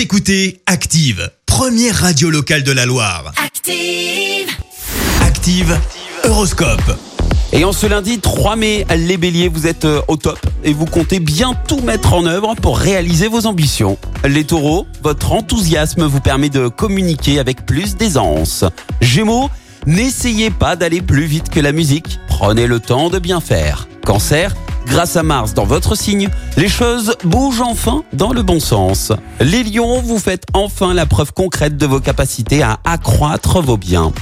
Vous écoutez Active, première radio locale de la Loire. Active. Active, Horoscope. Et en ce lundi 3 mai, les béliers, vous êtes euh, au top et vous comptez bien tout mettre en œuvre pour réaliser vos ambitions. Les taureaux, votre enthousiasme vous permet de communiquer avec plus d'aisance. Gémeaux, n'essayez pas d'aller plus vite que la musique, prenez le temps de bien faire. Cancer, grâce à Mars dans votre signe, les choses bougent enfin dans le bon sens. Les lions, vous faites enfin la preuve concrète de vos capacités à accroître vos biens.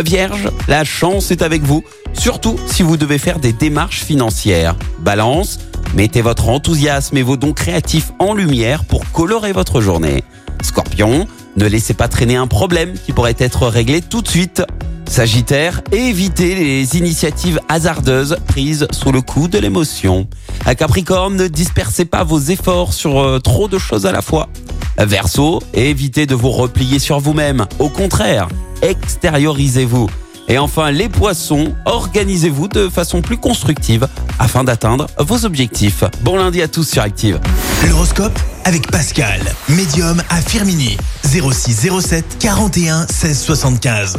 Vierge, la chance est avec vous, surtout si vous devez faire des démarches financières. Balance, mettez votre enthousiasme et vos dons créatifs en lumière pour colorer votre journée. Scorpion, ne laissez pas traîner un problème qui pourrait être réglé tout de suite. Sagittaire, évitez les initiatives hasardeuses prises sous le coup de l'émotion. Capricorne, ne dispersez pas vos efforts sur euh, trop de choses à la fois. Verseau, évitez de vous replier sur vous-même. Au contraire, extériorisez-vous. Et enfin, les poissons, organisez-vous de façon plus constructive afin d'atteindre vos objectifs. Bon lundi à tous sur Active. L'horoscope avec Pascal, médium à Firmini. 06 07 41 16 75.